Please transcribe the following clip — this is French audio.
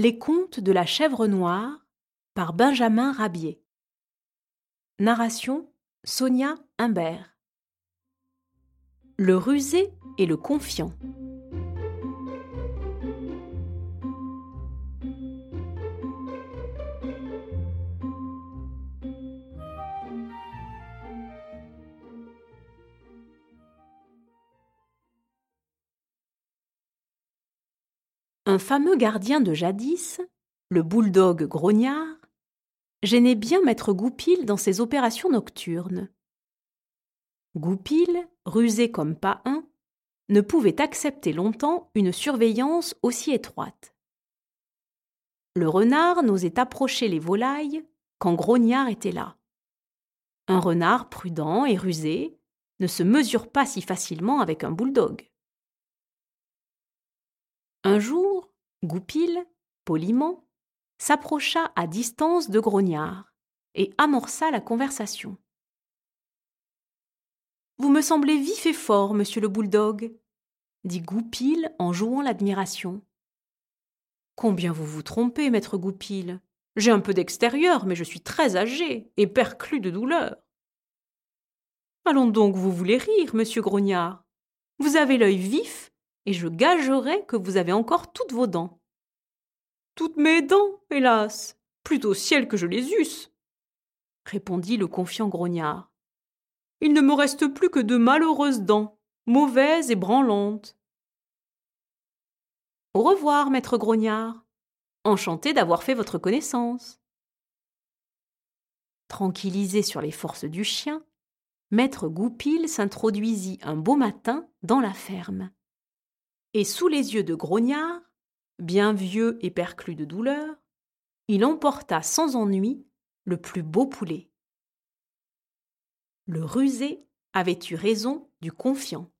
Les contes de la chèvre noire par Benjamin Rabier. Narration Sonia Imbert. Le rusé et le confiant. Un fameux gardien de jadis, le bouledogue grognard, gênait bien maître Goupil dans ses opérations nocturnes. Goupil, rusé comme pas un, ne pouvait accepter longtemps une surveillance aussi étroite. Le renard n'osait approcher les volailles quand Grognard était là. Un renard prudent et rusé ne se mesure pas si facilement avec un bouledogue. Un jour, Goupil, poliment, s'approcha à distance de Grognard et amorça la conversation. Vous me semblez vif et fort, monsieur le bouledogue, dit Goupil en jouant l'admiration. Combien vous vous trompez, maître Goupil. J'ai un peu d'extérieur, mais je suis très âgé et perclus de douleur. Allons donc, vous voulez rire, monsieur Grognard. Vous avez l'œil vif et je gagerai que vous avez encore toutes vos dents. Toutes mes dents, hélas. Plutôt ciel que je les eusse. répondit le confiant grognard. Il ne me reste plus que de malheureuses dents, mauvaises et branlantes. Au revoir, maître grognard. Enchanté d'avoir fait votre connaissance. Tranquillisé sur les forces du chien, maître Goupil s'introduisit un beau matin dans la ferme et sous les yeux de Grognard, bien vieux et perclus de douleur, il emporta sans ennui le plus beau poulet. Le rusé avait eu raison du confiant.